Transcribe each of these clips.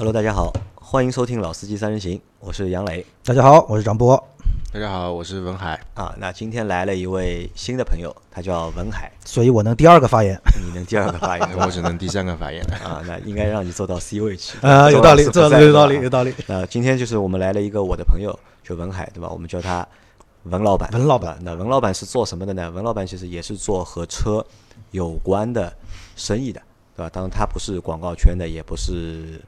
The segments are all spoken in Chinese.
Hello，大家好，欢迎收听《老司机三人行》，我是杨磊大家好，我是张波。大家好，我是文海。啊。那今天来了一位新的朋友，他叫文海，所以我能第二个发言。你能第二个发言 我只能第三个发言了。啊？那应该让你做到 C 位去 啊，有道理，做这有道理，有道理。那今天就是我们来了一个我的朋友，就文海，对吧？我们叫他文老板。文老板啊，那文老板是做什么的呢？文老板其实也是做和车有关的生意的，对吧？当然他不是广告圈的，也不是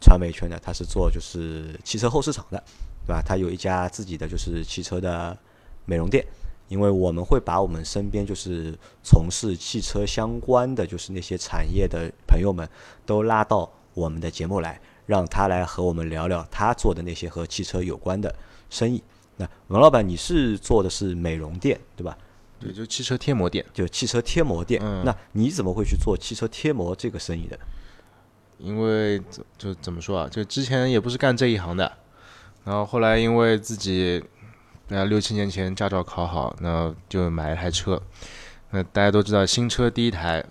传媒圈的，他是做就是汽车后市场的，对吧？他有一家自己的就是汽车的美容店。因为我们会把我们身边就是从事汽车相关的就是那些产业的朋友们都拉到我们的节目来，让他来和我们聊聊他做的那些和汽车有关的生意。那王老板，你是做的是美容店对吧？对，就汽车贴膜店。就汽车贴膜店。嗯那你怎么会去做汽车贴膜这个生意的？因为怎就怎么说啊，就之前也不是干这一行的，然后后来因为自己，呃，六七年前驾照考好，那就买了台车。那大家都知道，新车第一台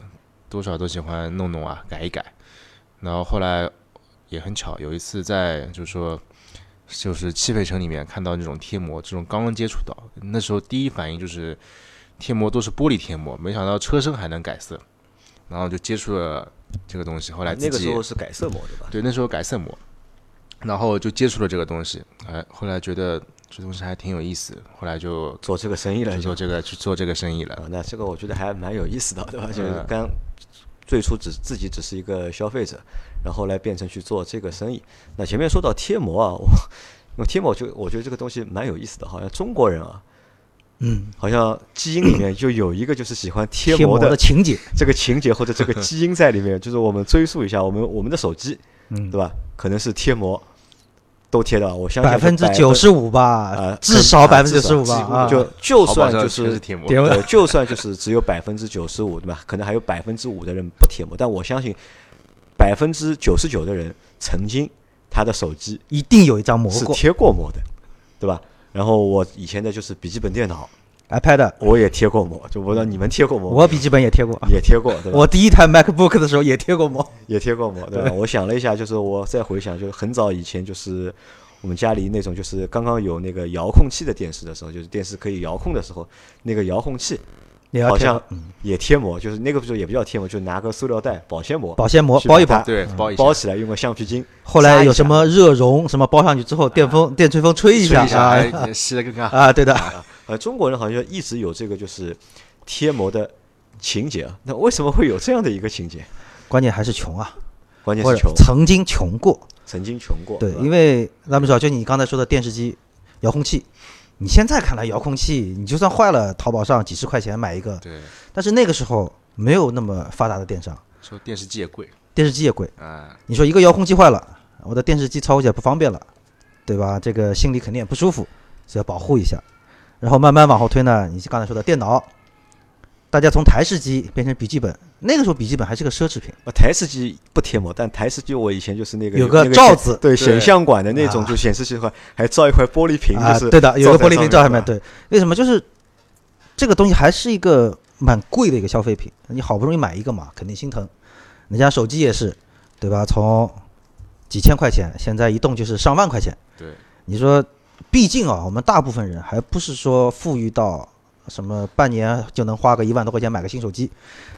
多少都喜欢弄弄啊，改一改。然后后来也很巧，有一次在就是说，就是汽配城里面看到那种贴膜，这种刚刚接触到，那时候第一反应就是贴膜都是玻璃贴膜，没想到车身还能改色，然后就接触了这个东西。后来那个时候是改色膜对吧？对，那时候改色膜，然后就接触了这个东西，哎，后来觉得这东西还挺有意思，后来就做这个生意了做这个去做这个生意了。啊，那这个我觉得还蛮有意思的，对吧？就是嗯刚最初只自己只是一个消费者，然后后来变成去做这个生意。那前面说到贴膜啊，我因为贴膜就我觉得这个东西蛮有意思的，好像中国人啊，嗯，好像基因里面就有一个就是喜欢贴贴膜膜的的情节，这个情节或者这个基因在里面。就是我们追溯一下，我们我们的手机，嗯对吧？可能是贴膜都贴的，我相信百分之九十五吧啊，，至少百分之九十五吧啊。就就算就是是贴膜，对，就算就是只有百分之九十五，对吧？可能还有百分之五的人不贴膜，但我相信百分之九十九的人曾经他的手机一定有一张膜是贴过膜的，对吧？然后我以前的就是笔记本电脑，，iPad，我也贴过膜，就我不知道你们贴过膜，我笔记本也贴过。也贴过，对吧？我第一台 MacBook 的时候也贴过膜。也贴过膜，对吧？我想了一下，就是我再回想，就是很早以前，就是我们家里那种，就是刚刚有那个遥控器的电视的时候，就是电视可以遥控的时候，那个遥控器也要好像嗯也贴膜，就是那个时候也不叫贴膜，就拿个塑料袋保鲜膜保鲜膜包一包。对，包一包起来，用个橡皮筋。后来有什么热熔什么包上去之后，电风电吹风吹一下吹一下，啊哎，吸了个干。啊，对的，呃，中国人好像一直有这个就是贴膜的情节啊。那为什么会有这样的一个情节？关键还是穷啊，关键是穷，曾经穷过。曾经穷过。对，因为咱们说，就你刚才说的电视机、遥控器，你现在看来遥控器，你就算坏了，淘宝上几十块钱买一个，对，但是那个时候没有那么发达的电商，说电视机也贵电视机也贵。啊，你说一个遥控器坏了，我的电视机操作起来不方便了，对吧？这个心里肯定也不舒服，所以要保护一下。然后慢慢往后推呢，你刚才说的电脑，大家从台式机变成笔记本，那个时候笔记本还是个奢侈品，呃台式机不贴膜，但台式机我以前就是那个有个罩子对对显像管的那种，啊就显示器的话还罩一块玻璃屏，啊，就是对的，有个玻璃屏罩上面。面对，为什么？就是这个东西还是一个蛮贵的一个消费品，你好不容易买一个嘛，肯定心疼。人家手机也是，对吧？从几千块钱，现在一动就是上万块钱。对，你说，毕竟啊，我们大部分人还不是说富裕到什么半年就能花个一万多块钱买个新手机，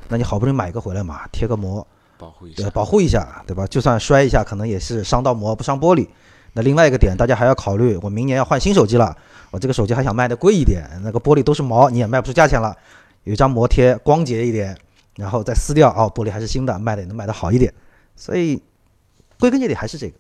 那你好不容易买一个回来嘛，贴个膜，保护一下。保护一下，对吧？就算摔一下，可能也是伤到膜不伤玻璃。那另外一个点，大家还要考虑，我明年要换新手机了，我这个手机还想卖的贵一点，那个玻璃都是毛，你也卖不出价钱了。有一张膜贴光洁一点，然后再撕掉，哦，玻璃还是新的，卖的也能卖的好一点。所以归根结底还是这个，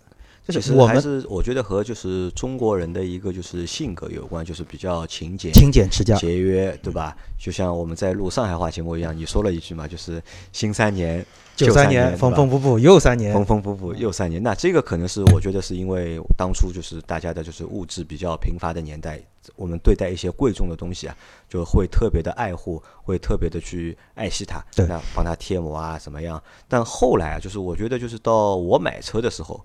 就其实是我们还是我觉得和就是中国人的一个就是性格有关，就是比较勤俭、勤俭持家。节约，对吧？就像我们在录上海话节目一样，你说了一句嘛，就是新三年、九三年，缝缝补补又三年缝，缝补补又三年。那这个可能是我觉得是因为当初就是大家的就是物质比较贫乏的年代，我们对待一些贵重的东西啊，就会特别的爱护，会特别的去爱惜它，对那帮它贴膜啊怎么样？但后来啊，就是我觉得就是到我买车的时候。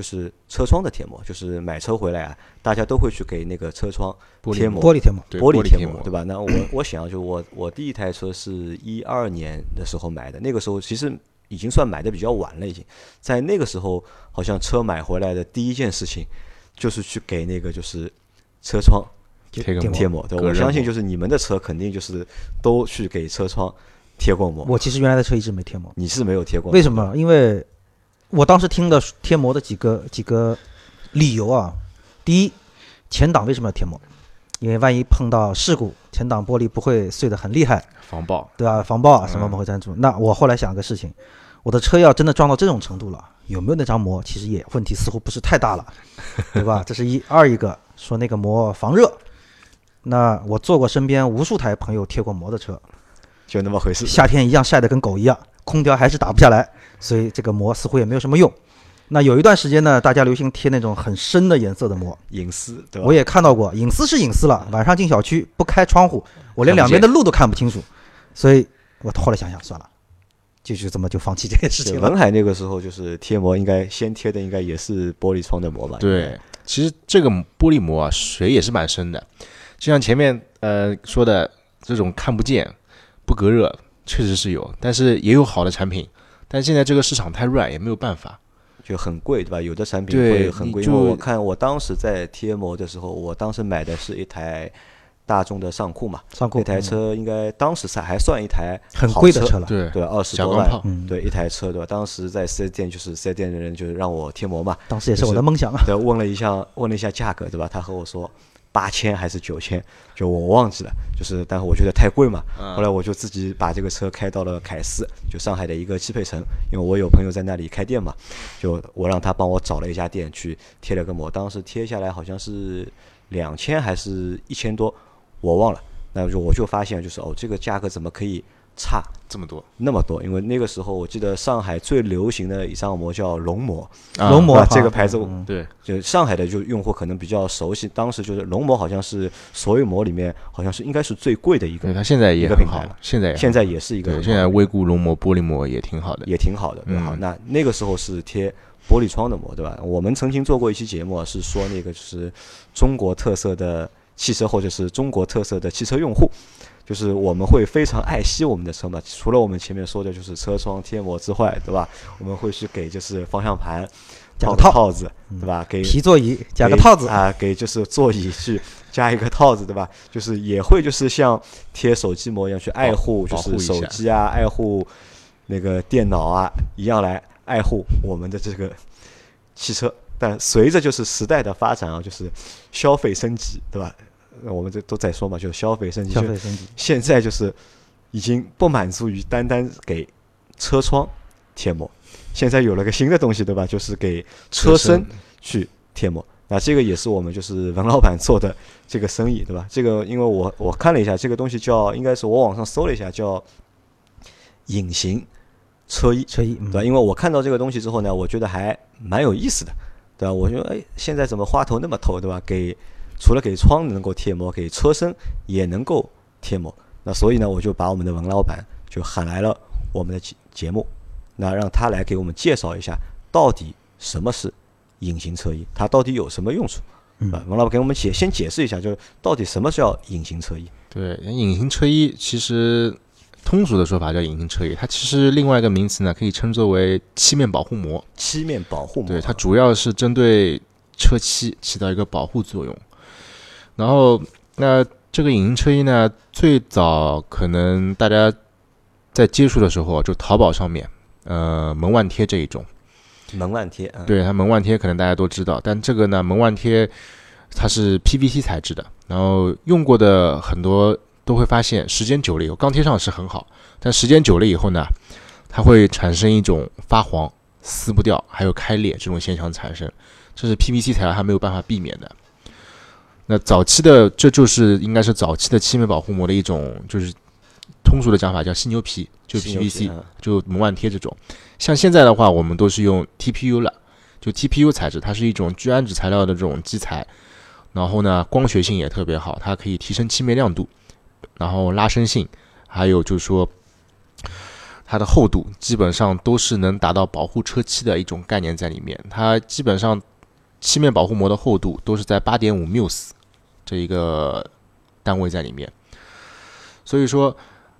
就是车窗的贴膜，就是买车回来啊，大家都会去给那个车窗贴膜，玻璃贴膜，玻璃贴膜，对吧？那我 我想，就我我第一台车是一二年的时候买的，那个时候其实已经算买的比较晚了，已经在那个时候，好像车买回来的第一件事情就是去给那个就是车窗贴个贴膜，对我相信就是你们的车肯定就是都去给车窗贴过膜，我其实原来的车一直没贴膜，你是没有贴过，为什？么？因为我当时听的贴膜的几个几个理由啊，第一，前挡为什么要贴膜？因为万一碰到事故，前挡玻璃不会碎得很厉害，防爆，对吧？防爆啊什么嗯不会粘住。那我后来想个事情，我的车要真的撞到这种程度了，有没有那张膜？其实也问题似乎不是太大了，对吧？这是一二一个说那个膜防热。那我坐过身边无数台朋友贴过膜的车，就那么回事。夏天一样晒得跟狗一样，空调还是打不下来，所以这个膜似乎也没有什么用。那有一段时间呢，大家流行贴那种很深的颜色的膜，隐私，对吧？我也看到过，隐私是隐私了，晚上进小区不开窗户，我连两边的路都看不清楚，所以我后来想想算了，就就这么就放弃这件事情了。文海那个时候就是贴膜，应该先贴的应该也是玻璃窗的膜吧？对，其实这个玻璃膜啊，水也是蛮深的，就像前面呃说的这种看不见、不隔热，确实是有，但是也有好的产品。但现在这个市场太软，也没有办法。就很贵，对吧？有的产品对会很贵，就因为我看我当时在贴膜的时候，我当时买的是一台大众的尚酷嘛，尚酷那台车应该当时算还算一台很贵的车了，对，对，二十多万，对，一台车，对吧？当时在四 S 店，就是四 S 店的人就是让我贴膜嘛，当时也是我的梦想啊。对，问了一下，问了一下价格，对吧？他和我说八千还是九千，就我忘记了，就是，但是我觉得太贵嘛，嗯。后来我就自己把这个车开到了凯斯，就上海的一个汽配城，因为我有朋友在那里开店嘛，就我让他帮我找了一家店去贴了个膜，当时贴下来好像是两千还是一千多，我忘了。那就我就发现，就是哦，这个价格怎么可以差这么多，那么多？因为那个时候我记得上海最流行的一张膜叫龙膜，啊龙膜这个牌子嗯对，就上海的就用户可能比较熟悉，当时就是龙膜好像是所有膜里面好像是应该是最贵的一个，对它现在也一个很好品牌了，现在也现在也是一个现在微固龙膜、玻璃膜也挺好的。也挺好的。对，嗯好，那那个时候是贴玻璃窗的膜，对吧？我们曾经做过一期节目啊，是说那个就是中国特色的汽车或者是中国特色的汽车用户。就是我们会非常爱惜我们的车嘛，除了我们前面说的就是车窗贴膜之外，对吧？我们会去给就是方向盘套加个套套子，对吧？给皮座椅加个套子，啊，给就是座椅去加一个套子，对吧？就是也会就是像贴手机膜一样去爱护，就是手机啊，爱护那个电脑啊，一样来爱护我们的这个汽车。但随着就是时代的发展啊，就是消费升级，对吧？那我们这都在说嘛，就是消费升级，消费升级。现在就是已经不满足于单单给车窗贴膜，现在有了个新的东西，对吧？就是给车身去贴膜。那这个也是我们就是文老板做的这个生意，对吧？这个因为我我看了一下，这个东西叫应该是我网上搜了一下，叫隐形车衣，车衣，对吧？嗯，因为我看到这个东西之后呢，我觉得还蛮有意思的，对吧？我觉得哎，现在怎么花头那么透，对吧？给除了给窗能够贴膜，给车身也能够贴膜。那所以呢，我就把我们的文老板就喊来了我们的节节目，那让他来给我们介绍一下到底什么是隐形车衣，它到底有什么用处。嗯啊，文老板给我们解先解释一下，就是到底什么叫隐形车衣？对，隐形车衣其实通俗的说法叫隐形车衣，它其实另外一个名词呢，可以称作为漆面保护膜。漆面保护膜。对，它主要是针对车漆起到一个保护作用。然后，那这个隐形车衣呢，最早可能大家在接触的时候，就淘宝上面，呃，门万贴这一种。门万贴，嗯，对它门万贴可能大家都知道，但这个呢，门万贴它是 PVC 材质的，然后用过的很多都会发现，时间久了以后，刚贴上是很好，但时间久了以后呢，它会产生一种发黄、撕不掉，还有开裂这种现象产生，这是 PVC 材料它没有办法避免的。那早期的这就是应该是早期的漆面保护膜的一种，就是通俗的讲法叫犀牛皮，就 PVC，嗯就门万贴这种。像现在的话，我们都是用 TPU 了，就 TPU 材质，它是一种聚氨酯材料的这种基材，然后呢，光学性也特别好，它可以提升漆面亮度，然后拉伸性，还有就是说它的厚度基本上都是能达到保护车漆的一种概念在里面。它基本上漆面保护膜的厚度都是在八点五 μs 这一个单位在里面，所以说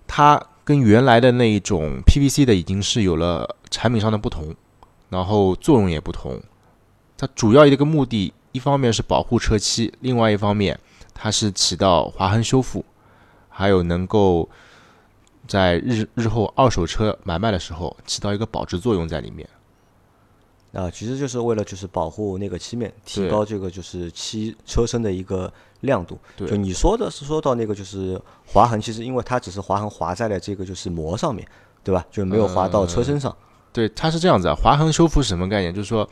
它跟原来的那一种 PVC 的已经是有了产品上的不同，然后作用也不同。它主要一个目的，一方面是保护车漆，另外一方面它是起到划痕修复，还有能够在日日后二手车买卖的时候起到一个保值作用在里面。啊，其实就是为了就是保护那个漆面，提高这个就是漆车身的一个亮度。对就你说的是说到那个就是划痕，其实因为它只是划痕划在了这个就是膜上面，对吧？就没有划到车身上。对，它是这样子啊。划痕修复是什么概念？就是说，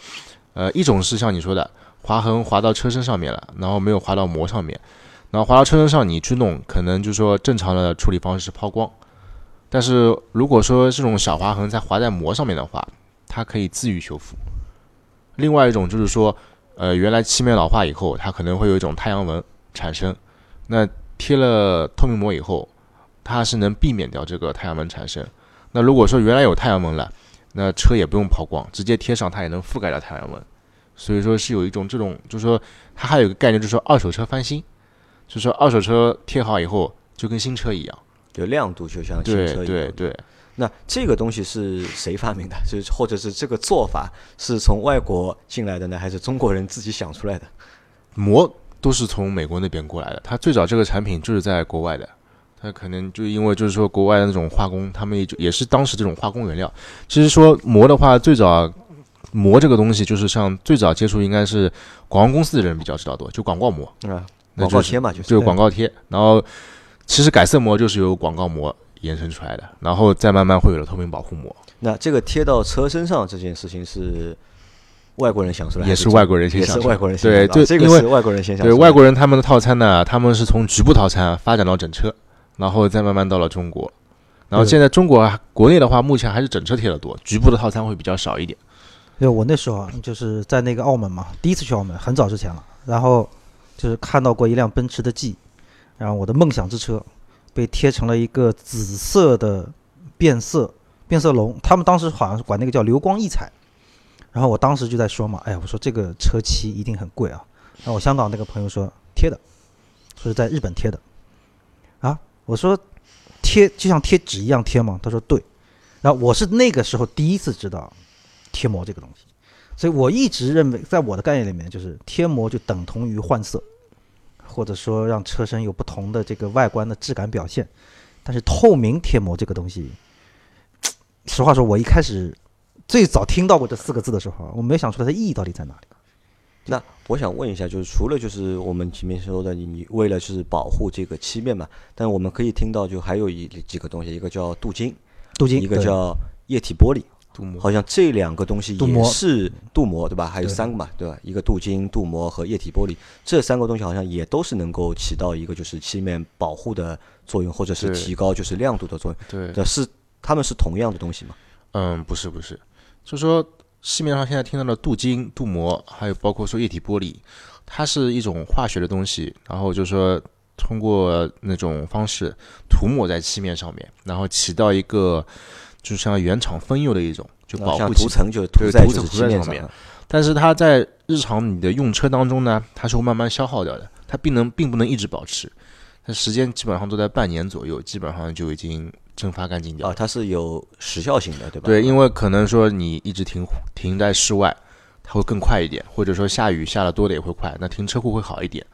呃，一种是像你说的，划痕划到车身上面了，然后没有划到膜上面，然后划到车身上你去弄，可能就是说正常的处理方式是抛光。但是如果说这种小划痕在划在膜上面的话，它可以自愈修复。另外一种就是说，呃，原来漆面老化以后，它可能会有一种太阳纹产生，那贴了透明膜以后，它是能避免掉这个太阳纹产生。那如果说原来有太阳纹了，那车也不用抛光，直接贴上它也能覆盖掉太阳纹。所以说是有一种这种，就是说它还有一个概念，就是说二手车翻新，就是说二手车贴好以后就跟新车一样。就亮度就像新车一样。对对，那这个东西是谁发明的？就是或者是这个做法是从外国进来的呢，还是中国人自己想出来的？膜都是从美国那边过来的，它最早这个产品就是在国外的。它可能就因为就是说国外的那种化工，他们也就也是当时这种化工原料。其实说膜的话，最早膜这个东西就是像最早接触应该是广告公司的人比较知道多，就广告膜，啊，那就是广告贴嘛，就是就是广告贴。然后其实改色膜就是由广告膜延伸出来的，然后再慢慢会有了透明保护膜，那这个贴到车身上这件事情是外国人想出来的，也是外国人先也想出来是外国人先对这个是外国人先想出来的对外国人他们的套餐呢，他们是从局部套餐发展到整车，然后再慢慢到了中国。然后现在中国啊国内的话，目前还是整车贴的多，局部的套餐会比较少一点。因为我那时候啊，就是在那个澳门嘛，第一次去澳门，很早之前了。然后就是看到过一辆奔驰的 G，然后我的梦想之车被贴成了一个紫色的变色变色龙，他们当时好像是管那个叫流光溢彩。然后我当时就在说嘛，哎呀，我说这个车漆一定很贵啊。然后我香港那个朋友说贴的，说是在日本贴的。啊，我说贴就像贴纸一样贴吗？他说对。然后我是那个时候第一次知道贴膜这个东西，所以我一直认为，在我的概念里面，就是贴膜就等同于换色，或者说让车身有不同的这个外观的质感表现。但是透明贴膜这个东西，实话说，我一开始最早听到过这四个字的时候啊，我没有想出来它意义到底在哪里。那我想问一下，就是除了就是我们前面说的，你你为了就是保护这个漆面嘛，但我们可以听到就还有一几个东西，一个叫镀金，镀金，一个叫液体玻璃，镀膜好像这两个东西也是镀膜对吧？还有三个嘛，对吧？一个镀金、镀膜和液体玻璃，这三个东西好像也都是能够起到一个就是漆面保护的作用，或者是提高就是亮度的作用。对，这是它们是同样的东西吗？嗯，不是不是，就说市面上现在听到的镀金、镀膜，还有包括说液体玻璃，它是一种化学的东西，然后就是说通过那种方式涂抹在漆面上面，然后起到一个就像原厂分釉的一种，就保护。涂层就涂在就是涂层涂在上面。但是它在日常你的用车当中呢，它是会慢慢消耗掉的，它并能并不能一直保持，它时间基本上都在半年左右，基本上就已经蒸发干净掉了啊，它是有时效性的，对吧？对，因为可能说你一直停停在室外，它会更快一点，或者说下雨下的多的也会快，那停车库会好一点。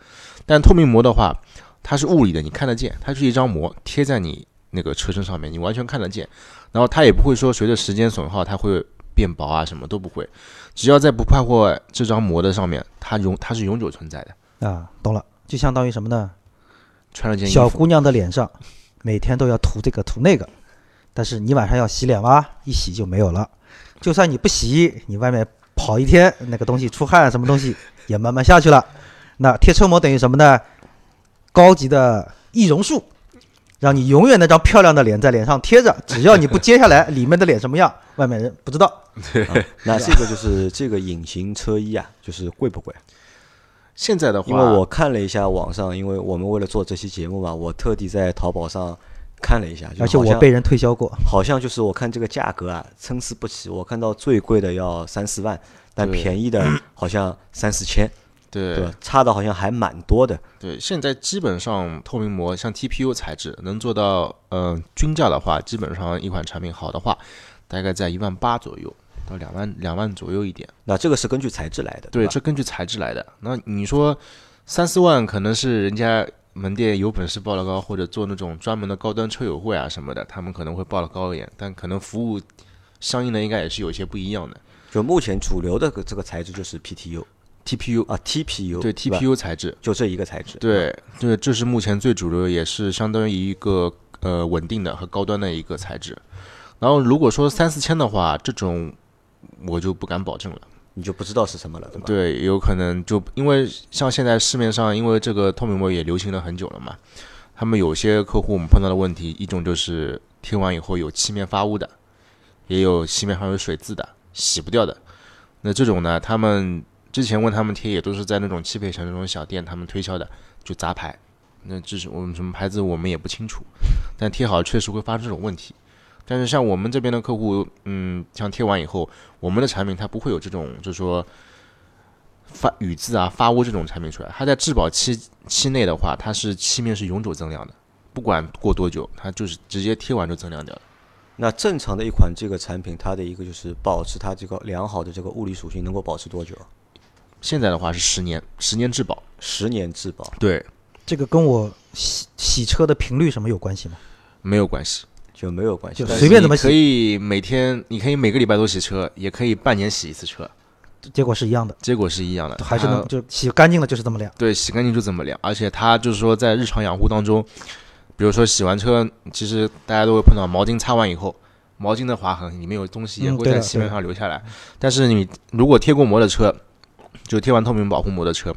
但透明膜的话，它是物理的，你看得见，它是一张膜贴在你那个车身上面，你完全看得见。然后它也不会说随着时间损耗它会变薄啊，什么都不会。只要在不破坏这张膜的上面，它永它是永久存在的。啊，懂了，就相当于什么呢？穿了件衣服，小姑娘的脸上每天都要涂这个涂那个，但是你晚上要洗脸哇，一洗就没有了。就算你不洗，你外面跑一天，那个东西出汗什么东西也慢慢下去了。那贴车膜等于什么呢？高级的易容术，让你永远那张漂亮的脸在脸上贴着，只要你不揭下来，里面的脸什么样，外面人不知道。啊那 这个就是这个隐形车衣啊，就是贵不贵？现在的话，因为我看了一下网上，因为我们为了做这期节目嘛，我特地在淘宝上看了一下，而且我被人推销过，好像就是我看这个价格啊，参差不齐。我看到最贵的要三四万，但便宜的好像三四千。对对？差的好像还蛮多的。对，现在基本上透明膜像 TPU 材质能做到，呃，均价的话，基本上一款产品好的话，大概在一万八左右到两万两万左右一点。那这个是根据材质来的，对，吧？这根据材质来的。那你说三四万可能是人家门店有本事报了高，或者做那种专门的高端车友会啊什么的，他们可能会报的高一点，但可能服务相应的应该也是有些不一样的。就目前主流的这个材质就是 PTU TPU 啊，TPU 对 TPU 材质，就这一个材质。对对，这是目前最主流，也是相当于一个呃稳定的和高端的一个材质。然后如果说三四千的话，这种我就不敢保证了。你就不知道是什么了，对吧？对，有可能就因为像现在市面上，因为这个透明膜也流行了很久了嘛，他们有些客户我们碰到的问题，一种就是贴完以后有漆面发污的，也有漆面上有水渍的，洗不掉的。那这种呢，他们之前问他们贴，也都是在那种汽配城那种小店他们推销的，就杂牌。那这是我们什么牌子我们也不清楚，但贴好确实会发生这种问题。但是像我们这边的客户，嗯，像贴完以后，我们的产品它不会有这种，就是说发雨渍啊、发污这种产品出来。它在质保期期内的话，它是漆面是永久增量的，不管过多久，它就是直接贴完就增量掉了。那正常的一款这个产品，它的一个就是保持它这个良好的这个物理属性能够保持多久？现在的话是十年，十年质保。十年质保。对，这个跟我洗洗车的频率什么有关系吗？没有关系，就没有关系就。随便怎么洗可以每天，你可以每个礼拜都洗车，也可以半年洗一次车，结果是一样的，结果是一样的，还是它能就洗干净了就是这么亮。对，洗干净就这么亮，而且它就是说在日常养护当中，比如说洗完车，其实大家都会碰到毛巾擦完以后，毛巾的划痕里面有东西也会在漆面上留下来。但是你如果贴过膜的车，就贴完透明保护膜的车，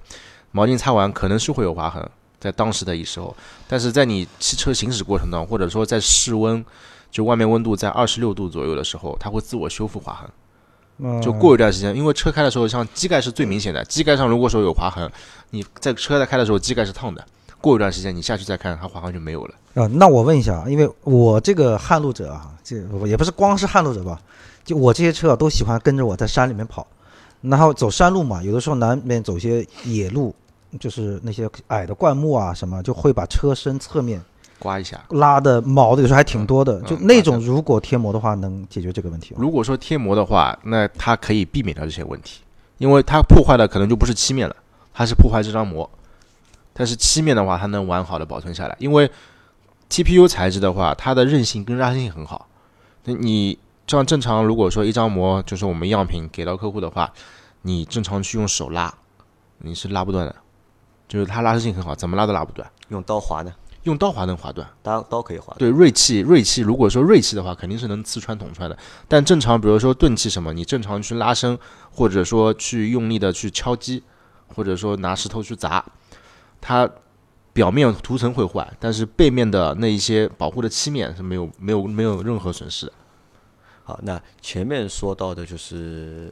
毛巾擦完可能是会有划痕，在当时的一时候，但是在你汽车行驶过程当中，或者说在室温，就外面温度在二十六度左右的时候，它会自我修复划痕。嗯，就过一段时间，因为车开的时候，像机盖是最明显的，机盖上如果说有划痕，你在车在开的时候机盖是烫的，过一段时间你下去再看，它划痕就没有了。啊，那我问一下，因为我这个撼路者啊，这也不是光是撼路者吧，就我这些车啊都喜欢跟着我在山里面跑，然后走山路嘛，有的时候难免走些野路，就是那些矮的灌木啊什么，就会把车身侧面刮一下。拉的毛的有时候还挺多的，嗯就那种如果贴膜的话，能解决这个问题吗？如果说贴膜的话，那它可以避免掉这些问题，因为它破坏的可能就不是漆面了，它是破坏这张膜。但是漆面的话，它能完好的保存下来，因为 TPU 材质的话，它的韧性跟拉伸性很好。那你像正常，如果说一张膜就是我们样品给到客户的话，你正常去用手拉，你是拉不断的，就是它拉伸性很好，怎么拉都拉不断。用刀划呢？用刀划能划断，刀刀可以划。对锐器，锐器如果说锐器的话，肯定是能刺穿捅穿的。但正常，比如说钝器什么，你正常去拉伸，或者说去用力的去敲击，或者说拿石头去砸，它表面涂层会坏，但是背面的那一些保护的漆面是没有没有没有任何损失的。好，那前面说到的就是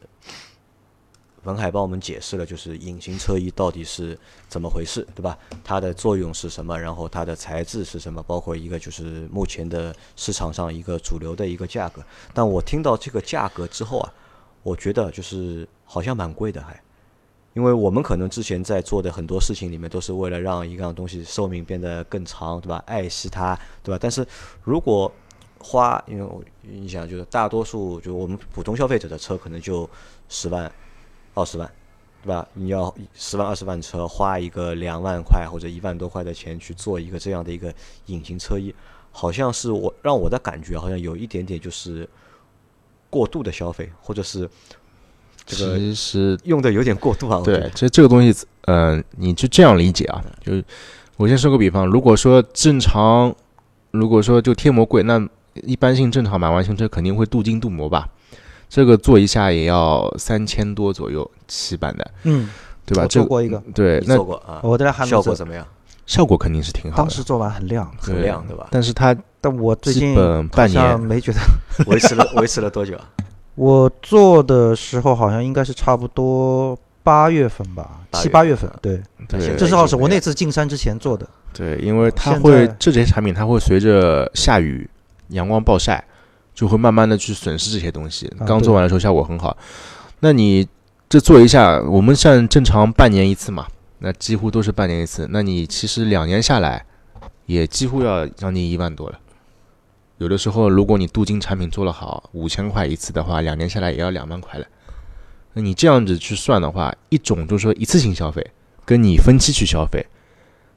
文海帮我们解释了，就是隐形车衣到底是怎么回事，对吧？它的作用是什么？然后它的材质是什么？包括一个就是目前的市场上一个主流的一个价格。但我听到这个价格之后啊，我觉得就是好像蛮贵的还。因为我们可能之前在做的很多事情里面，都是为了让一样东西寿命变得更长，对吧？爱惜它，对吧？但是如果花，因为我你想，就是大多数就我们普通消费者的车可能就十万、二十万，对吧？你要十万、二十万车，花一个两万块或者一万多块的钱去做一个这样的一个隐形车衣，好像是我让我的感觉好像有一点点就是过度的消费，或者是这个其实用的有点过度啊。对其实这个东西，呃，你就这样理解啊，就是我先说个比方，如果说正常，如果说就贴膜贵，那一般性正常买完新车肯定会镀金镀膜吧，这个做一下也要三千多左右起版的，嗯，对吧？做过一个，对，那做过啊？我在撼路者，效果怎么样？效果肯定是挺好的，当时做完很亮，很亮，对吧？但是它但我最基近本半好像年没觉得。维持了维持了多久啊？我做的时候好像应该是差不多八月份吧，七八月份份，对，对这是好是我那次进山之前做的。对，因为它会这些产品它会随着下雨、阳光暴晒，就会慢慢的去损失这些东西。刚做完的时候效果很好，那你这做一下，我们像正常半年一次嘛，那几乎都是半年一次。那你其实两年下来，也几乎要将近一万多了。有的时候，如果你镀金产品做得好，五千块一次的话，两年下来也要两万块了。那你这样子去算的话，一种就是说一次性消费，跟你分期去消费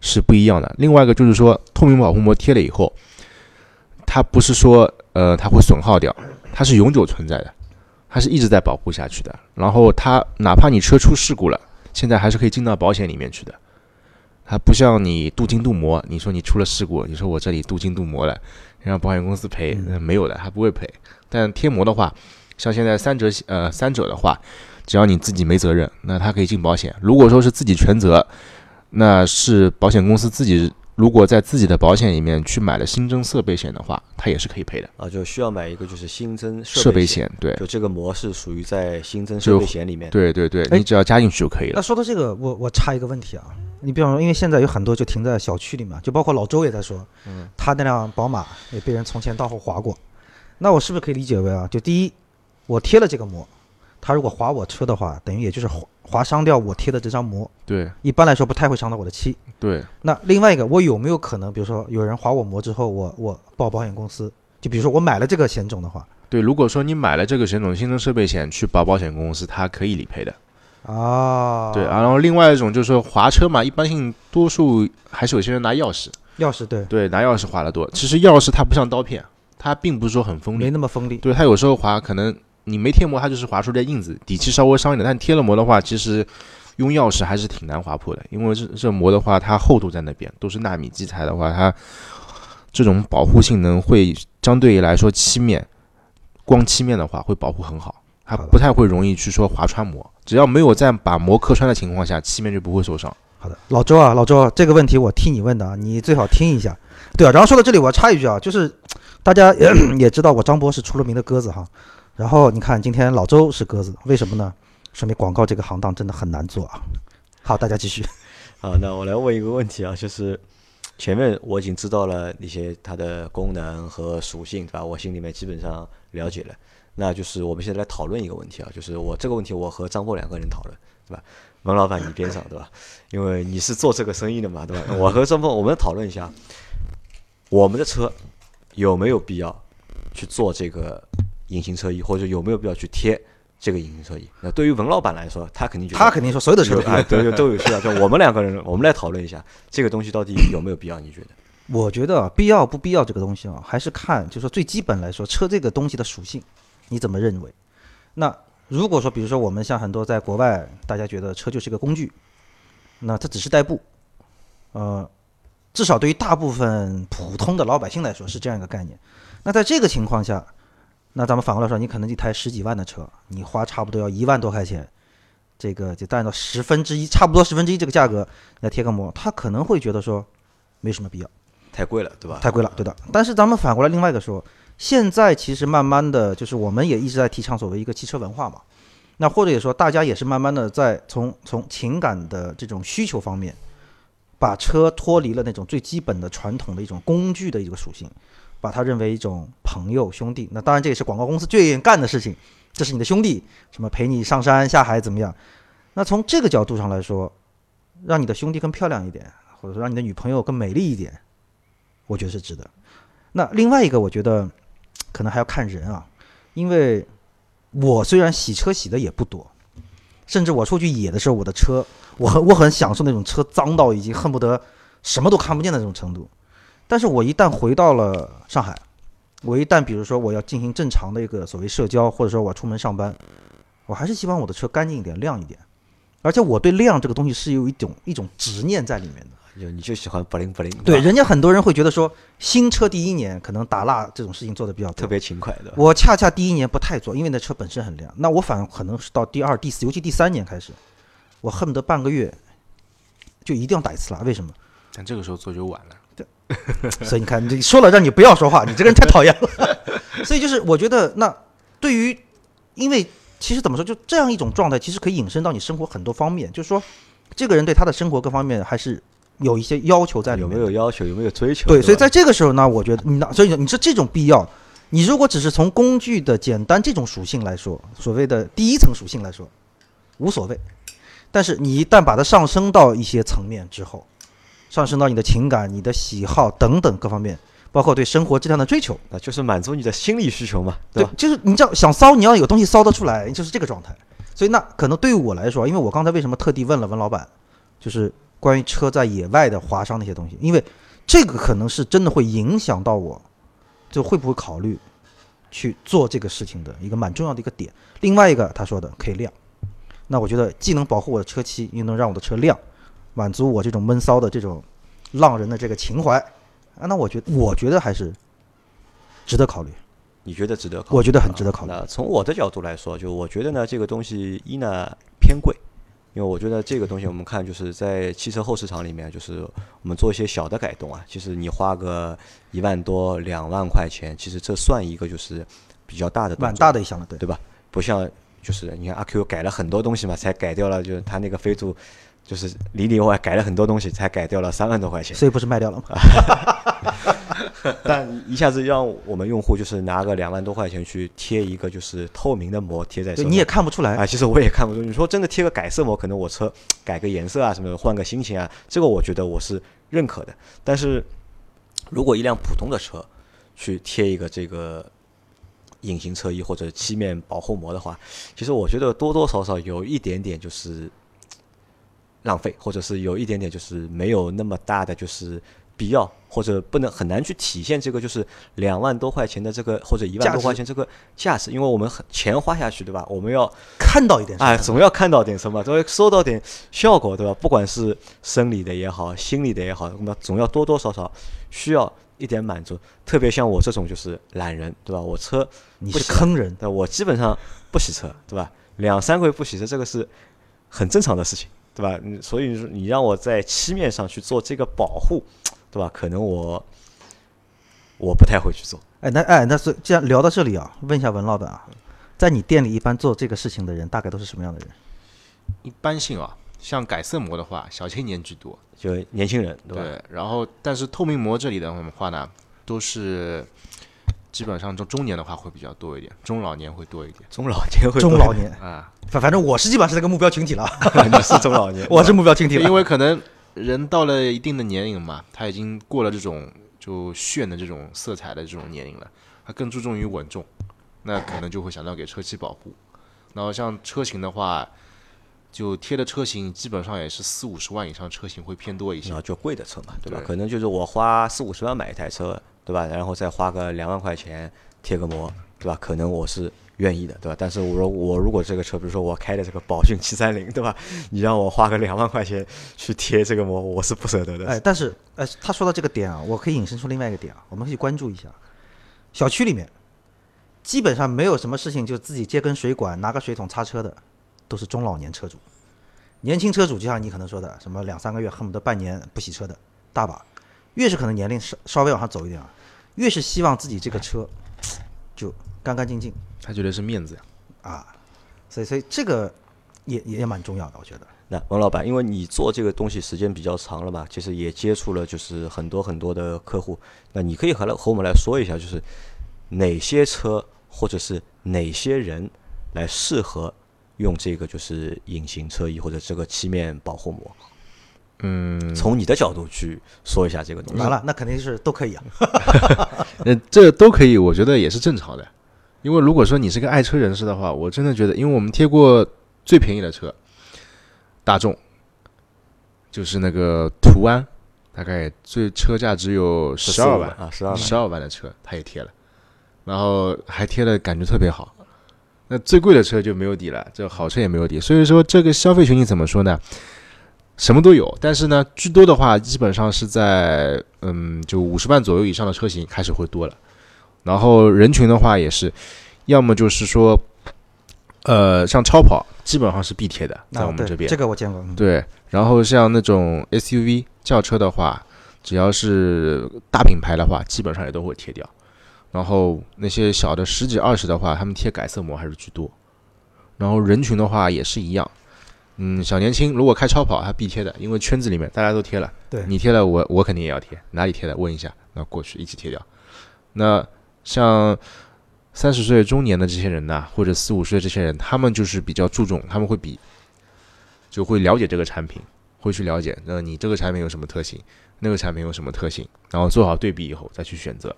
是不一样的。另外一个就是说，透明保护膜贴了以后，它不是说呃它会损耗掉，它是永久存在的，它是一直在保护下去的。然后它哪怕你车出事故了，现在还是可以进到保险里面去的。它不像你镀金镀膜，你说你出了事故，你说我这里镀金镀膜了，让保险公司赔，那没有的，它不会赔。但贴膜的话，像现在三者呃三者的话，只要你自己没责任，那它可以进保险。如果说是自己全责，那是保险公司自己如果在自己的保险里面去买了新增设备险的话，它也是可以赔的。啊，就需要买一个就是新增设备险，对，就这个膜是属于在新增设备险里面。对对对，哎你只要加进去就可以了。那说到这个，我我插一个问题啊，你比方说，因为现在有很多就停在小区里面，就包括老周也在说，嗯，他那辆宝马也被人从前到后划过，那我是不是可以理解为啊，就第一，我贴了这个膜，他如果划我车的话，等于也就是划划伤掉我贴的这张膜，对一般来说不太会伤到我的漆。对，那另外一个，我有没有可能，比如说有人划我膜之后，我我报保险公司，就比如说我买了这个险种的话，对，如果说你买了这个险种新增设备险去保保险公司，它可以理赔的。啊，对，然后另外一种就是说划车嘛，一般性多数还是有些人拿钥匙，钥匙对，对，拿钥匙划的多。其实钥匙它不像刀片，它并不是说很锋利没，那么锋利。对，它有时候划可能你没贴膜，它就是划出来印子，底漆稍微伤一点。但贴了膜的话，其实用钥匙还是挺难划破的，因为这这膜的话，它厚度在那边，都是纳米基材的话，它这种保护性能会相对于来说漆面，光漆面的话会保护很好，它不太会容易去说划穿膜。只要没有在把膜磕穿的情况下，漆面就不会受伤。好的，老周啊，老周，这个问题我替你问的啊，你最好听一下。对啊，然后说到这里，我插一句啊，就是大家也知道我张博是出了名的鸽子哈，然后你看今天老周是鸽子，为什么呢？说明广告这个行当真的很难做啊。好，大家继续。好，那我来问一个问题啊，就是前面我已经知道了一些它的功能和属性，对吧？我心里面基本上了解了。那就是我们现在来讨论一个问题啊，就是我这个问题我和张波两个人讨论，对吧？文老板你边上，对吧？因为你是做这个生意的嘛，对吧？我和张波我们讨论一下，我们的车有没有必要去做这个隐形车衣，或者有没有必要去贴这个隐形车衣？那对于文老板来说，他肯定觉得他肯定说所有的车都都有都有需要。就我们两个人，我们来讨论一下这个东西到底有没有必要？你觉得？我觉得啊必要不必要这个东西啊，还是看就是说最基本来说，车这个东西的属性，你怎么认为？那如果说比如说我们像很多在国外，大家觉得车就是个工具，那它只是代步，呃，至少对于大部分普通的老百姓来说是这样一个概念。那在这个情况下，那咱们反过来说，你可能一台十几万的车，你花差不多要一万多块钱，这个就按照十分之一，差不多十分之一这个价格来贴个膜，他可能会觉得说没什么必要。太贵了，对吧？太贵了，对的。但是咱们反过来另外一个说，现在其实慢慢的就是我们也一直在提倡所谓一个汽车文化嘛，那或者也说大家也是慢慢的在从从情感的这种需求方面，把车脱离了那种最基本的传统的一种工具的一个属性，把他认为一种朋友兄弟。那当然这也是广告公司最愿意干的事情，这是你的兄弟，什么陪你上山下海怎么样？那从这个角度上来说，让你的兄弟更漂亮一点，或者说让你的女朋友更美丽一点。我觉得是值得。那另外一个，我觉得可能还要看人啊，因为我虽然洗车洗的也不多，甚至我出去野的时候，我的车我很我很享受那种车脏到已经恨不得什么都看不见的那种程度。但是我一旦回到了上海，我一旦比如说我要进行正常的一个所谓社交，或者说我出门上班，我还是希望我的车干净一点、亮一点。而且我对亮这个东西是有一种一种执念在里面的。就你就喜欢不灵不灵，对，人家很多人会觉得说，新车第一年可能打蜡这种事情做的比较特别勤快的。我恰恰第一年不太做，因为那车本身很亮。那我反而可能是到第二、第四，尤其第三年开始，我恨不得半个月就一定要打一次蜡。为什么？但这个时候做就晚了。所以你看，你说了让你不要说话，你这个人太讨厌了。所以就是我觉得，那对于，因为其实怎么说，就这样一种状态，其实可以引申到你生活很多方面。就是说，这个人对他的生活各方面还是有一些要求在里有面有。没有要求？有没有追求？对，所以在这个时候呢，我觉得你那，所以你说这种必要，你如果只是从工具的简单这种属性来说，所谓的第一层属性来说，无所谓。但是你一旦把它上升到一些层面之后，上升到你的情感、你的喜好等等各方面，包括对生活质量的追求，那就是满足你的心理需求嘛，吧？，对就是你这样想骚，你要有东西骚得出来，就是这个状态。所以那可能对于我来说，因为我刚才为什么特地问了文老板，就是关于车在野外的划伤那些东西，因为这个可能是真的会影响到我，就会不会考虑去做这个事情的一个蛮重要的一个点。另外一个他说的可以亮，那我觉得既能保护我的车漆，又能让我的车亮，满足我这种闷骚的这种浪人的这个情怀啊，那我觉得我觉得还是值得考虑。你觉得值得考虑？我觉得很值得考虑那从我的角度来说，就我觉得呢，这个东西一呢偏贵，因为我觉得这个东西我们看就是在汽车后市场里面，就是我们做一些小的改动啊，其实你花个一万多两万块钱，其实这算一个就是比较大的蛮大的一项了，对对吧？不像就是你看阿 Q 改了很多东西嘛，才改掉了，就是他那个飞度，就是里里外外改了很多东西，才改掉了三万多块钱。所以不是卖掉了吗？但一下子让我们用户就是拿个两万多块钱去贴一个就是透明的膜贴在你也看不出来。啊，其实我也看不出。你说真的贴个改色膜，可能我车改个颜色啊什么的，换个心情啊，这个我觉得我是认可的。但是如果一辆普通的车去贴一个这个隐形车衣或者漆面保护膜的话，其实我觉得多多少少有一点点就是浪费，或者是有一点点就是没有那么大的就是必要，或者不能很难去体现这个就是两万多块钱的这个或者一万多块钱这个价值，因为我们很钱花下去，对吧？我们要看到一点哎，总要看到点什么，总要收到点效果，对吧？不管是生理的也好，心理的也好，那么总要多多少少需要一点满足。特别像我这种就是懒人，对吧？我车你是坑人，对，我基本上不洗车，对吧？两三个月不洗车，这个是很正常的事情，对吧？你所以说你让我在漆面上去做这个保护，对吧？可能我我不太会去做。哎，那哎，那是既然聊到这里啊，问一下文老板啊，在你店里一般做这个事情的人，大概都是什么样的人？一般性啊，像改色膜的话，小青年居多，就年轻人，对吧？对，然后但是透明膜这里的话呢，都是基本上中中年的话会比较多一点，中老年会多一点中老年会多中老年，啊，反反正我是基本上是这个目标群体了，你是中老年，我是目标群体了因。为可能人到了一定的年龄嘛，他已经过了这种就炫的这种色彩的这种年龄了，他更注重于稳重，那可能就会想到给车漆保护。然后像车型的话，就贴的车型基本上也是四五十万以上车型会偏多一些然。后就贵的车嘛，对吧？对可能就是我花四五十万买一台车，对吧？然后再花个两万块钱贴个膜，对吧？可能我是愿意的，对吧？但是我说我如果这个车，比如说我开的这个宝骏七三零，对吧？你让我花个两万块钱去贴这个膜，我是不舍得的。哎，但是哎，他说到这个点啊，我可以引申出另外一个点啊，我们可以关注一下。小区里面基本上没有什么事情就自己接根水管拿个水桶擦车的，都是中老年车主。年轻车主就像你可能说的，什么两三个月恨不得半年不洗车的大把。越是可能年龄稍稍微往上走一点啊，越是希望自己这个车就干干净净他觉得是面子呀。啊，所以所以这个也也蛮重要的，我觉得。那王老板，因为你做这个东西时间比较长了嘛，其实也接触了就是很多很多的客户，那你可以和来和我们来说一下，就是哪些车或者是哪些人来适合用这个就是隐形车衣或者这个漆面保护膜？嗯，从你的角度去说一下这个东西。完了，那肯定是都可以啊。呃，这都可以，我觉得也是正常的。因为如果说你是个爱车人士的话，我真的觉得，因为我们贴过最便宜的车，大众，就是那个途安，大概最车价只有十二万，啊，十二万。十二万的车他也贴了，然后还贴的感觉特别好。那最贵的车就没有底了，这好车也没有底。所以说这个消费群体怎么说呢？什么都有，但是呢，居多的话基本上是在嗯，就五十万左右以上的车型开始会多了。然后人群的话也是，要么就是说，呃，像超跑基本上是必贴的，在我们这边。这个我见过。嗯对，然后像那种 SUV 轿车的话，只要是大品牌的话，基本上也都会贴掉。然后那些小的十几二十的话，他们贴改色膜还是居多。然后人群的话也是一样，嗯，小年轻如果开超跑，他必贴的，因为圈子里面大家都贴了，对你贴了我我肯定也要贴，哪里贴的问一下，那过去一起贴掉。那像三十岁中年的这些人呐，或者四五十岁这些人，他们就是比较注重，他们会比就会了解这个产品，会去了解，那你这个产品有什么特性，那个产品有什么特性，然后做好对比以后再去选择。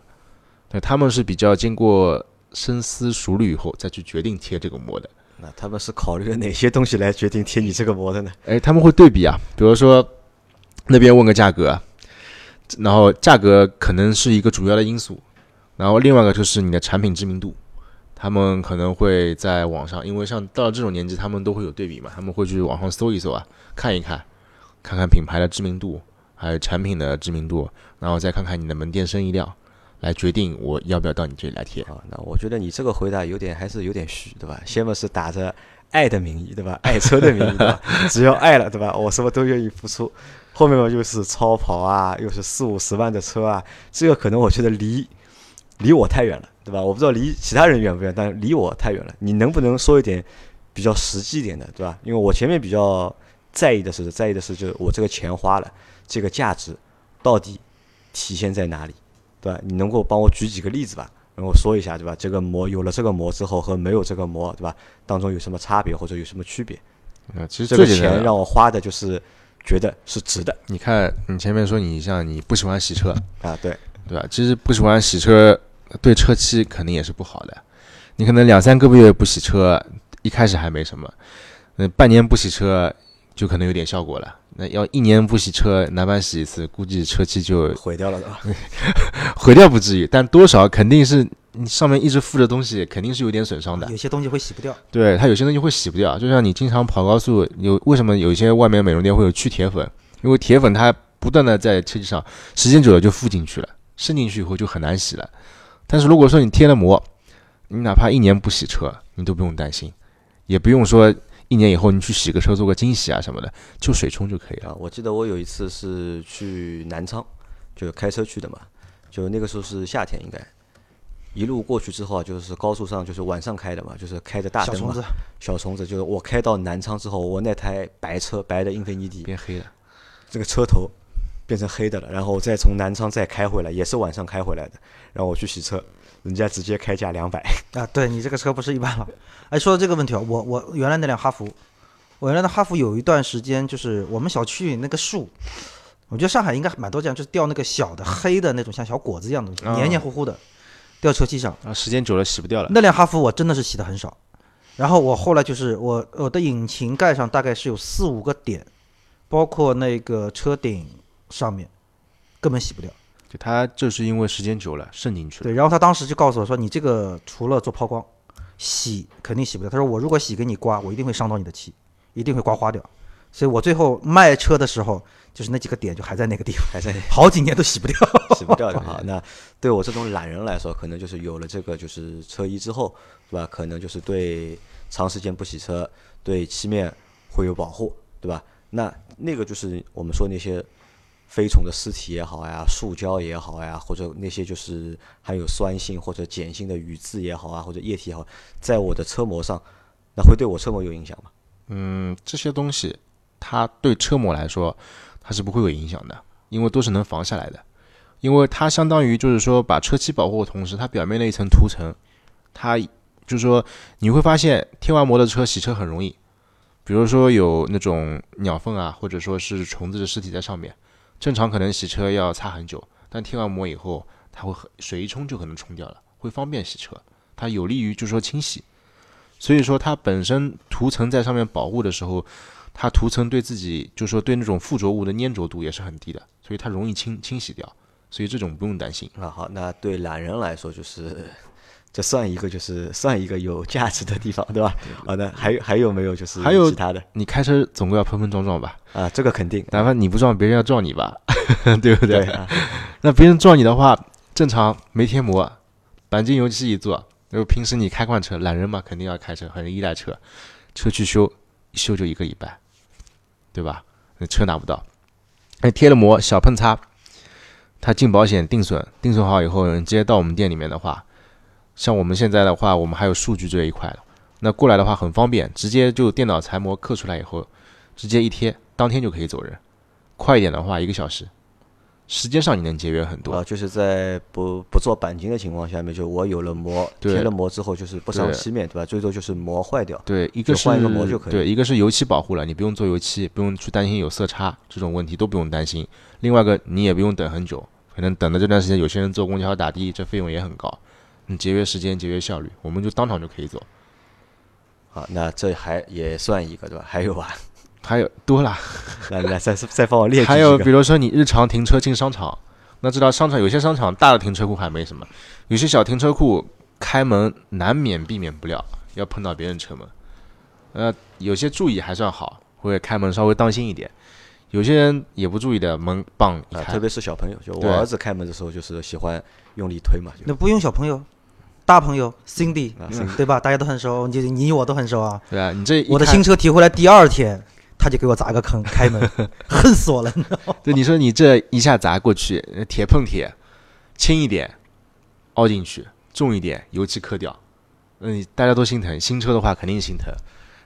对，他们是比较经过深思熟虑以后再去决定贴这个膜的。那他们是考虑了哪些东西来决定贴你这个膜的呢？哎，他们会对比啊，比如说那边问个价格，然后价格可能是一个主要的因素，然后另外一个就是你的产品知名度，他们可能会在网上，因为像到了这种年纪，他们都会有对比嘛，他们会去网上搜一搜啊，看一看，看看品牌的知名度，还有产品的知名度，然后再看看你的门店生意量。来决定我要不要到你这里来贴啊？那我觉得你这个回答有点还是有点虚，对吧？先嘛是打着爱的名义，对吧？爱车的名义，对吧？只要爱了，对吧？我什么都愿意付出。后面嘛又是超跑啊，又是四五十万的车啊，这个可能我觉得离离我太远了，对吧？我不知道离其他人远不远，但离我太远了。你能不能说一点比较实际一点的，对吧？因为我前面比较在意的是，在意的是，就是我这个钱花了，这个价值到底体现在哪里？对吧？你能够帮我举几个例子吧？然后说一下，对吧？这个膜有了这个膜之后和没有这个膜，对吧？当中有什么差别或者有什么区别？啊，其实这个钱让我花的就是觉得是值的。你看，你前面说你像你不喜欢洗车啊，对对吧？其实不喜欢洗车，对车漆肯定也是不好的。你可能两三个月不洗车，一开始还没什么，嗯半年不洗车就可能有点效果了。那要一年不洗车，哪怕洗一次，估计车漆就毁掉了，对吧？毁掉不至于，但多少肯定是你上面一直附着东西，肯定是有点损伤的。有些东西会洗不掉，对它有些东西会洗不掉。就像你经常跑高速，有为什么有一些外面美容店会有去铁粉？因为铁粉它不断的在车漆上，时间久了就附进去了，渗进去以后就很难洗了。但是如果说你贴了膜，你哪怕一年不洗车，你都不用担心，也不用说。一年以后，你去洗个车，做个精洗啊什么的，就水冲就可以了。我记得我有一次是去南昌，就开车去的嘛，就那个时候是夏天，应该一路过去之后啊，就是高速上就是晚上开的嘛，就是开着大灯嘛。小虫子，小虫子，就是我开到南昌之后，我那台白车白的英菲尼迪变黑了，这个车头变成黑的了，然后再从南昌再开回来，也是晚上开回来的，然后我去洗车。人家直接开价两百啊！对你这个车不是一般了。哎，说到这个问题啊，我我原来那辆哈弗，我原来的哈弗有一段时间就是我们小区里那个树，我觉得上海应该蛮多这样，就是掉那个小的黑的那种像小果子一样的东西，黏黏糊糊的，掉车漆上啊，时间久了洗不掉了。那辆哈弗我真的是洗的很少，然后我后来就是我我的引擎盖上大概是有四五个点，包括那个车顶上面，根本洗不掉。就他就是因为时间久了渗进去了。对，然后他当时就告诉我说：“你这个除了做抛光，洗肯定洗不掉。他说我如果洗给你刮，我一定会伤到你的漆，一定会刮花掉。所以我最后卖车的时候，就是那几个点就还在那个地方，还在好几年都洗不掉，洗不掉的哈。那对我这种懒人来说，可能就是有了这个就是车衣之后，对吧？可能就是对长时间不洗车，对漆面会有保护，对吧？那那个就是我们说那些。飞虫的尸体也好呀，塑胶也好呀，或者那些就是含有酸性或者碱性的雨渍也好啊，或者液体也好，在我的车膜上，那会对我车膜有影响吗？嗯，这些东西它对车膜来说它是不会有影响的，因为都是能防下来的。因为它相当于就是说把车漆保护的同时，它表面那一层涂层，它就是说你会发现贴完膜的车洗车很容易，比如说有那种鸟粪啊，或者说是虫子的尸体在上面。正常可能洗车要擦很久，但贴完膜以后，它会水一冲就可能冲掉了，会方便洗车，它有利于就是说清洗。所以说它本身涂层在上面保护的时候，它涂层对自己就是说对那种附着物的粘着度也是很低的，所以它容易清清洗掉，所以这种不用担心。啊好，那对懒人来说就是。这算一个，就是算一个有价值的地方，对吧？好的，还有还有没有就是还有其他的？你开车总归要碰碰撞撞吧？啊，这个肯定，哪怕你不撞，别人要撞你吧，对不对？那别人撞你的话，正常没贴膜，钣金油漆一做，然后平时你开惯车，懒人嘛，肯定要开车，很依赖车，车去修，一修就一个礼拜，对吧？那车拿不到，哎，贴了膜，小碰擦，他进保险定损，定损好以后，直接到我们店里面的话。像我们现在的话，我们还有数据这一块的，那过来的话很方便，直接就电脑裁模刻出来以后，直接一贴，当天就可以走人。快一点的话，一个小时，时间上你能节约很多。啊，就是在不不做钣金的情况下面，就我有了膜，贴了膜之后，就是不伤漆面，对吧？最多就是膜坏掉。对，一个是换一个膜就可以对，一个是油漆保护了，你不用做油漆，不用去担心有色差这种问题都不用担心。另外一个你也不用等很久，可能等的这段时间，有些人坐公交打的，这费用也很高。你节约时间，节约效率，我们就当场就可以做。好，那这还也算一个，对吧？还有吧？还有多了，来来，再再帮我列 举还有。比如说你日常停车进商场，那知道商场有些商场大的停车库还没什么，有些小停车库开门难免避免不了要碰到别人车门，呃，有些注意还算好，会开门稍微当心一点。有些人也不注意的，门棒一啊，开，特别是小朋友，就我儿子开门的时候，就是喜欢用力推嘛，那不用小朋友，大朋友 Cindy，对吧？大家都很熟，你你我都很熟啊。对啊，你这我的新车提回来第二天，他就给我砸个坑，开门，恨死我了。对你说你这一下砸过去，呃铁碰铁，轻一点凹进去，重一点油漆磕掉，嗯，大家都心疼。新车的话肯定心疼，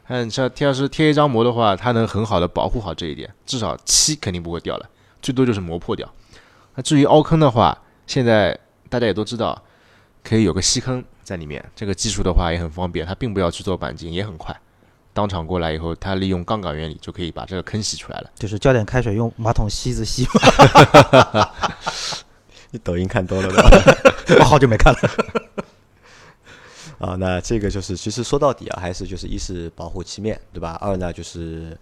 嗯，像贴要是贴一张膜的话，它能很好的保护好这一点，至少漆肯定不会掉了，最多就是磨破掉。那至于凹坑的话，现在大家也都知道，可以有个吸坑在里面，这个技术的话也很方便，它并不要去做钣金，也很快。当场过来以后，它利用杠杆原理就可以把这个坑吸出来了。就是浇点开水，用马桶吸子吸。你抖音看多了吧？我 好久没看了。啊，那这个就是其实说到底啊，还是就是一是保护漆面，对吧？二呢就是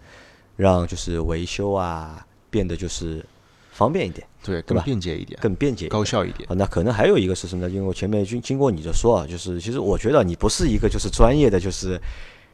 让就是维修啊变得就是方便一点，对，更便捷一点，更便捷高效一点。啊，那可能还有一个是什么呢？因为我前面经经过你的说啊，就是其实我觉得你不是一个就是专业的就是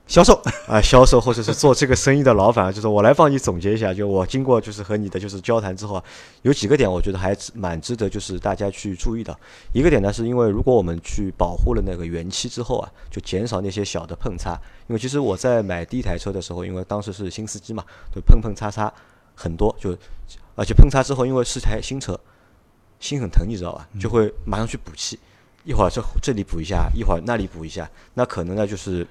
销售，啊销售或者是做这个生意的老板啊，就是我来帮你总结一下，就我经过就是和你的就是交谈之后啊，有几个点我觉得还是蛮值得就是大家去注意的。一个点呢，是因为如果我们去保护了那个原漆之后啊，就减少那些小的碰擦。因为其实我在买第一台车的时候，因为当时是新司机嘛，就碰碰擦擦很多，就而且碰擦之后，因为是台新车，心很疼，你知道吧？就会马上去补漆，一会儿这这里补一下，一会儿那里补一下，那可能呢就是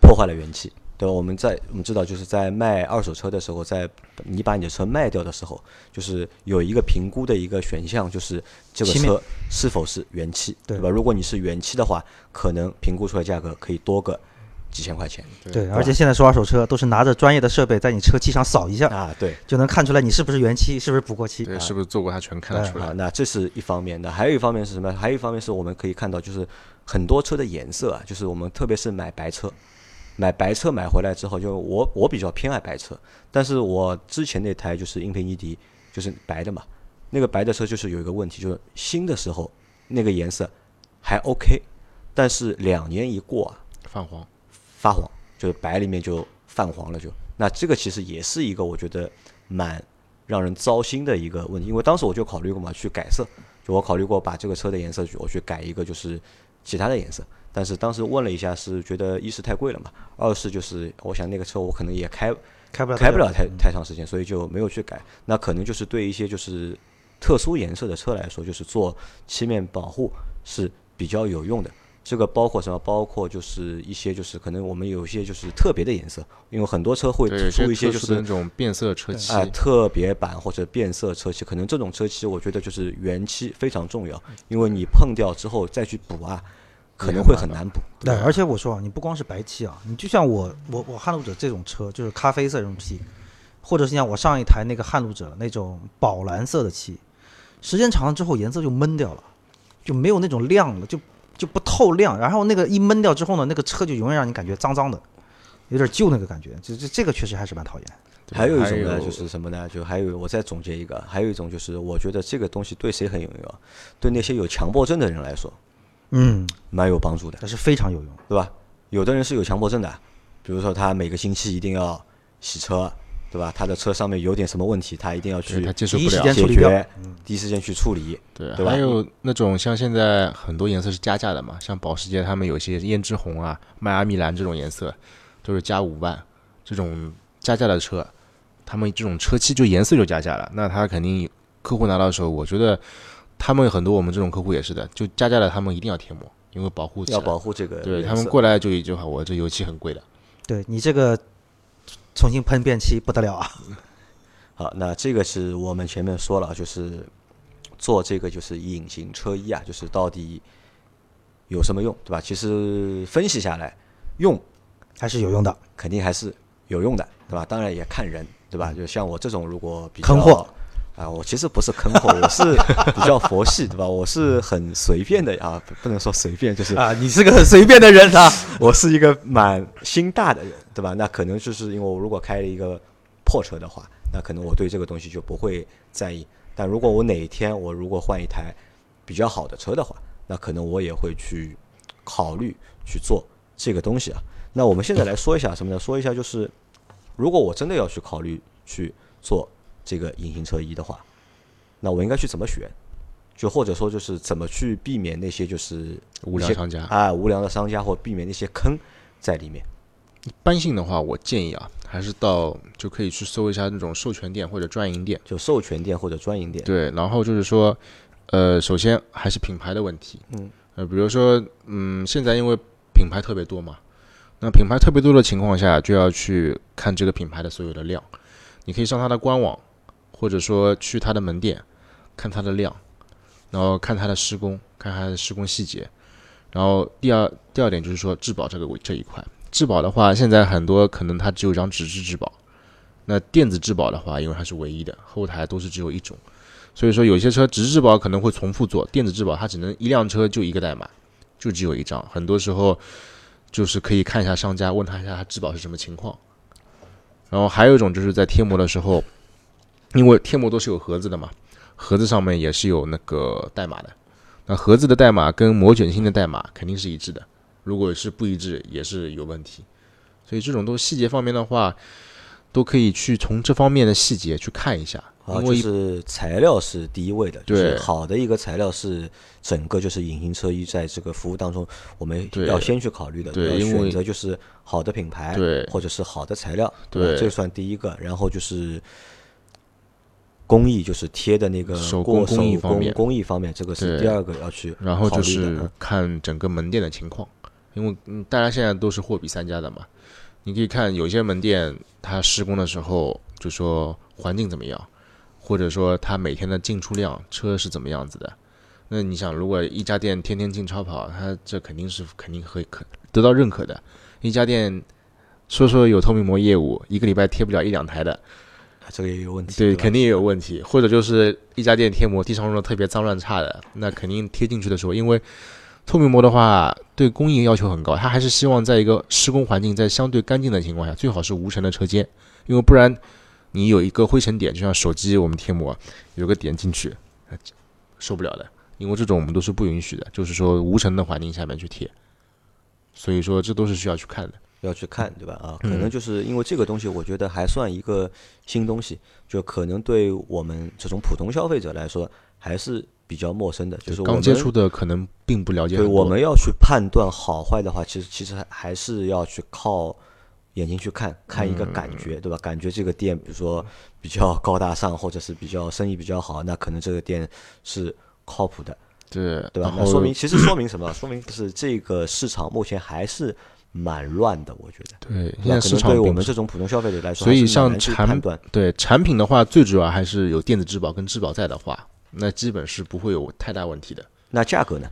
破坏了元气，对吧？我们在我们知道，就是在卖二手车的时候，在你把你的车卖掉的时候，就是有一个评估的一个选项，就是这个车是否是原漆，对对吧？如果你是原漆的话，可能评估出来价格可以多个几千块钱对，而且现在说二手车都是拿着专业的设备在你车漆上扫一下，啊，对。就能看出来你是不是原漆，是不是补过漆。对，是不是做过它全看得出啊来，？那这是一方面的，还有一方面是什么？还有一方面是我们可以看到，就是很多车的颜色啊，就是我们特别是买白车，买白车买回来之后，就我我比较偏爱白车，但是我之前那台就是英菲尼迪，就是白的嘛，那个白的车就是有一个问题，就是新的时候那个颜色还 OK，但是两年一过啊，泛黄。发黄，就是白里面就泛黄了就，那这个其实也是一个我觉得蛮让人糟心的一个问题，因为当时我就考虑过嘛，去改色，就我考虑过把这个车的颜色我去改一个就是其他的颜色，但是当时问了一下，是觉得一是太贵了嘛，二是就是我想那个车我可能也开开不了，开不了太太长时间，所以就没有去改。那可能就是对一些就是特殊颜色的车来说，就是做漆面保护是比较有用的。这个包括什么？包括就是一些就是可能我们有一些就是特别的颜色，因为很多车会出一些就是那种变色车漆啊、，特别版或者变色车漆，可能这种车漆我觉得就是原漆非常重要，因为你碰掉之后再去补啊，可能会很难补。对，而且我说啊，你不光是白漆啊，你就像我我我撼路者这种车，就是咖啡色这种漆，或者是像我上一台那个撼路者那种宝蓝色的漆，时间长了之后颜色就闷掉了，就没有那种亮了，就就不透亮。然后那个一闷掉之后呢，那个车就永远让你感觉脏脏的，有点旧那个感觉。这这这个确实还是蛮讨厌。还有一种呢，就是什么呢？就还有我再总结一个，还有一种就是我觉得这个东西对谁很有用啊？对那些有强迫症的人来说，嗯，蛮有帮助的，但是非常有用。对吧？有的人是有强迫症的，比如说他每个星期一定要洗车，对吧？他的车上面有点什么问题，他一定要去他接受第一时不了。解间处理掉。决，第一时间去处理。对，对吧？还有那种像现在很多颜色是加价的嘛，像保时捷他们有些胭脂红啊、迈阿密蓝这种颜色，都是加五万，这种加价的车，他们这种车漆就颜色就加价了，那他肯定客户拿到的时候，我觉得他们很多我们这种客户也是的，就加价了，他们一定要贴膜，因为保护要保护这个对他们过来就一句话，我这油漆很贵的，对你这个重新喷变漆不得了啊！好，那这个是我们前面说了，就是做这个就是隐形车衣啊，就是到底有什么用，对吧？其实分析下来，用还是有用的。肯定还是有用的，对吧？当然也看人，对吧？就像我这种如果比较坑货啊，我其实不是坑货，我是比较佛系，对吧？我是很随便的啊，不不能说随便，就是啊，你是个很随便的人啊。我是一个蛮心大的人，对吧？那可能就是因为我如果开了一个破车的话，那可能我对这个东西就不会在意。但如果我哪一天我如果换一台比较好的车的话，那可能我也会去考虑去做这个东西啊。那我们现在来说一下什么呢？说一下就是，如果我真的要去考虑去做这个隐形车衣的话，那我应该去怎么选？就或者说就是怎么去避免那些就是些无良商家啊无良的商家，或避免那些坑在里面。一般性的话，我建议啊，还是到就可以去搜一下那种授权店或者专营店。就授权店或者专营店。对，然后就是说，呃，首先还是品牌的问题。嗯。呃，比如说，嗯，现在因为品牌特别多嘛，那品牌特别多的情况下，就要去看这个品牌的所有的量。你可以上它的官网，或者说去它的门店，看它的量，然后看它的施工，看它的施工细节。然后第二第二点就是说质保这个这一块，质保的话，现在很多可能它只有一张纸质质保，那电子质保的话，因为它是唯一的，后台都是只有一种，所以说有些车纸质质保可能会重复做，电子质保它只能一辆车就一个代码，就只有一张，很多时候就是可以看一下商家，问他一下他质保是什么情况。然后还有一种就是在贴膜的时候，因为贴膜都是有盒子的嘛，盒子上面也是有那个代码的，那盒子的代码跟膜卷芯的代码肯定是一致的，如果是不一致也是有问题。所以这种都细节方面的话，都可以去从这方面的细节去看一下，啊，就因为一是材料是第一位的，就是对好的一个材料是整个就是隐形车衣在这个服务当中，我们要先去考虑的，要选择就是好的品牌，对。或者是好的材料，对。这算第一个，然后就是工艺，就是贴的那个手过工工艺方面。工艺方面，这个是第二个要去然后就是嗯。看整个门店的情况，因为嗯，大家现在都是货比三家的嘛。你可以看有些门店，它施工的时候就说环境怎么样，或者说它每天的进出量车是怎么样子的。那你想，如果一家店天天进超跑，它这肯定是肯定会可得到认可的。一家店说说有透明膜业务，一个礼拜贴不了一两台的，啊这个也有问题，对，吧肯定也有问题，或者就是一家店贴膜地上用的特别脏乱差的，那肯定贴进去的时候，因为透明膜的话对工艺要求很高，它还是希望在一个施工环境在相对干净的情况下，最好是无尘的车间，因为不然你有一个灰尘点，就像手机我们贴膜有个点进去，受不了的，因为这种我们都是不允许的，就是说无尘的环境下面去贴，所以说这都是需要去看的。要去看，对吧？啊，可能就是因为这个东西，我觉得还算一个新东西，就可能对我们这种普通消费者来说还是比较陌生的。就是刚接触的可能并不了解对，我们要去判断好坏的话，其实其实还还是要去靠眼睛去看，看一个感觉，嗯对吧？感觉这个店，比如说比较高大上，或者是比较生意比较好，那可能这个店是靠谱的，对对吧那说明其实说明什么？说明就是这个市场目前还是蛮乱的，我觉得。对，对吧可现在市场对我们这种普通消费者来说，所以像产判断，对产品的话，最主要还是有电子质保跟质保在的话，那基本是不会有太大问题的。那价格呢？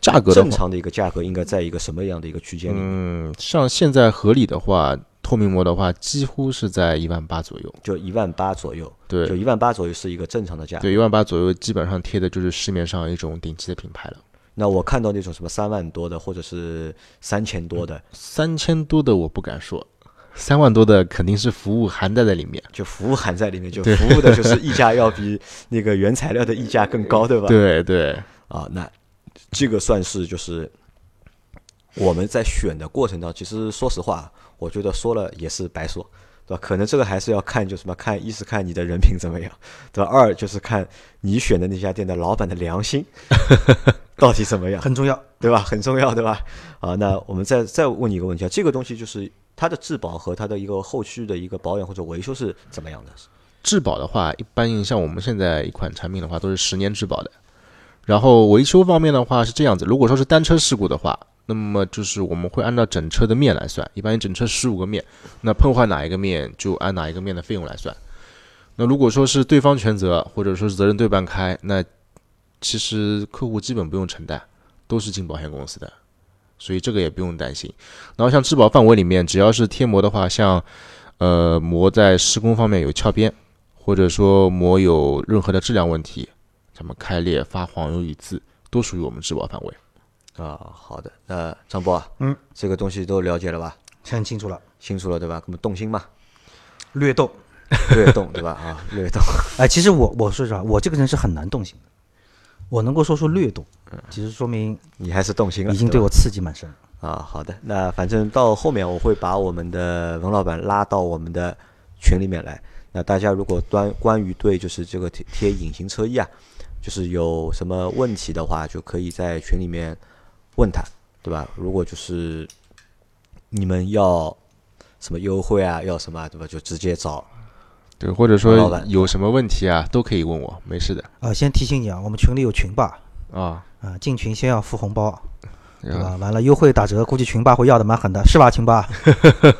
价格，正常的一个价格应该在一个什么样的一个区间里面？嗯，像现在合理的话，透明膜的话，几乎是在一万八左右。就一万八左右，对就一万八左右是一个正常的价格。对，一万八左右，基本上贴的就是市面上一种顶级的品牌了。那我看到那种什么三万多的，或者是三千多的，三千多的我不敢说，三万多的肯定是服务含在在里面。就服务含在里面，就服务的就是溢价要比那个原材料的溢价更高，对吧？对对啊，那这个算是就是我们在选的过程当中，其实说实话，我觉得说了也是白说，对吧？可能这个还是要看，就什么看，一是看你的人品怎么样，对吧？二就是看你选的那家店的老板的良心到底怎么样，很重要。对吧？很重要，对吧？啊，那我们再再问你一个问题啊，这个东西就是它的质保和它的一个后续的一个保养或者维修是怎么样的？质保的话，一般像我们现在一款产品的话，都是十年质保的。然后维修方面的话是这样子，如果说是单车事故的话，那么就是我们会按照整车的面来算，一般整车十五个面，那碰坏哪一个面就按哪一个面的费用来算。那如果说是对方全责，或者说是责任对半开，那其实客户基本不用承担，都是进保险公司的，所以这个也不用担心。然后像质保范围里面，只要是贴膜的话，像呃膜在施工方面有翘边，或者说膜有任何的质量问题，什么开裂、发黄、有雨渍，都属于我们质保范围。啊，好的，那张波啊，嗯，这个东西都了解了吧？很清楚了，清楚了对吧？那么动心嘛，略动。略动对吧？啊，略动。哎，其实我我说实话，我这个人是很难动心的。我能够说出略动，其实说明你还是动心了，已经对我刺激蛮深。啊，好的，那反正到后面我会把我们的文老板拉到我们的群里面来。那大家如果关关于对就是这个贴贴隐形车衣啊，就是有什么问题的话，就可以在群里面问他，对吧？如果就是你们要什么优惠啊，要什么对吧？就直接找。对，或者说有什么问题啊，都可以问我，没事的。啊，先提醒你啊，我们群里有群霸啊，啊，进群先要付红包，对吧？完了优惠打折，估计群霸会要的蛮狠的，是吧，群霸？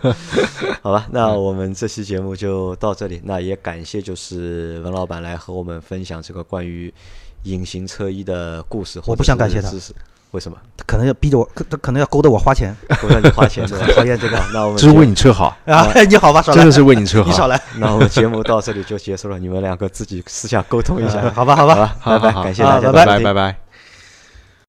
好吧，那我们这期节目就到这里。那也感谢就是文老板来和我们分享这个关于隐形车衣的故事。我不想感谢他。为什么？可能要逼着我，他可能要勾搭我花钱，勾搭你花钱，讨厌这个。那我们这是为你车好啊！你好吧，少来真的是为你车好。你少来。那我们节目到这里就结束了，你们两个自己私下沟通一下，好吧，好吧，拜拜，感谢大家，拜拜，拜拜。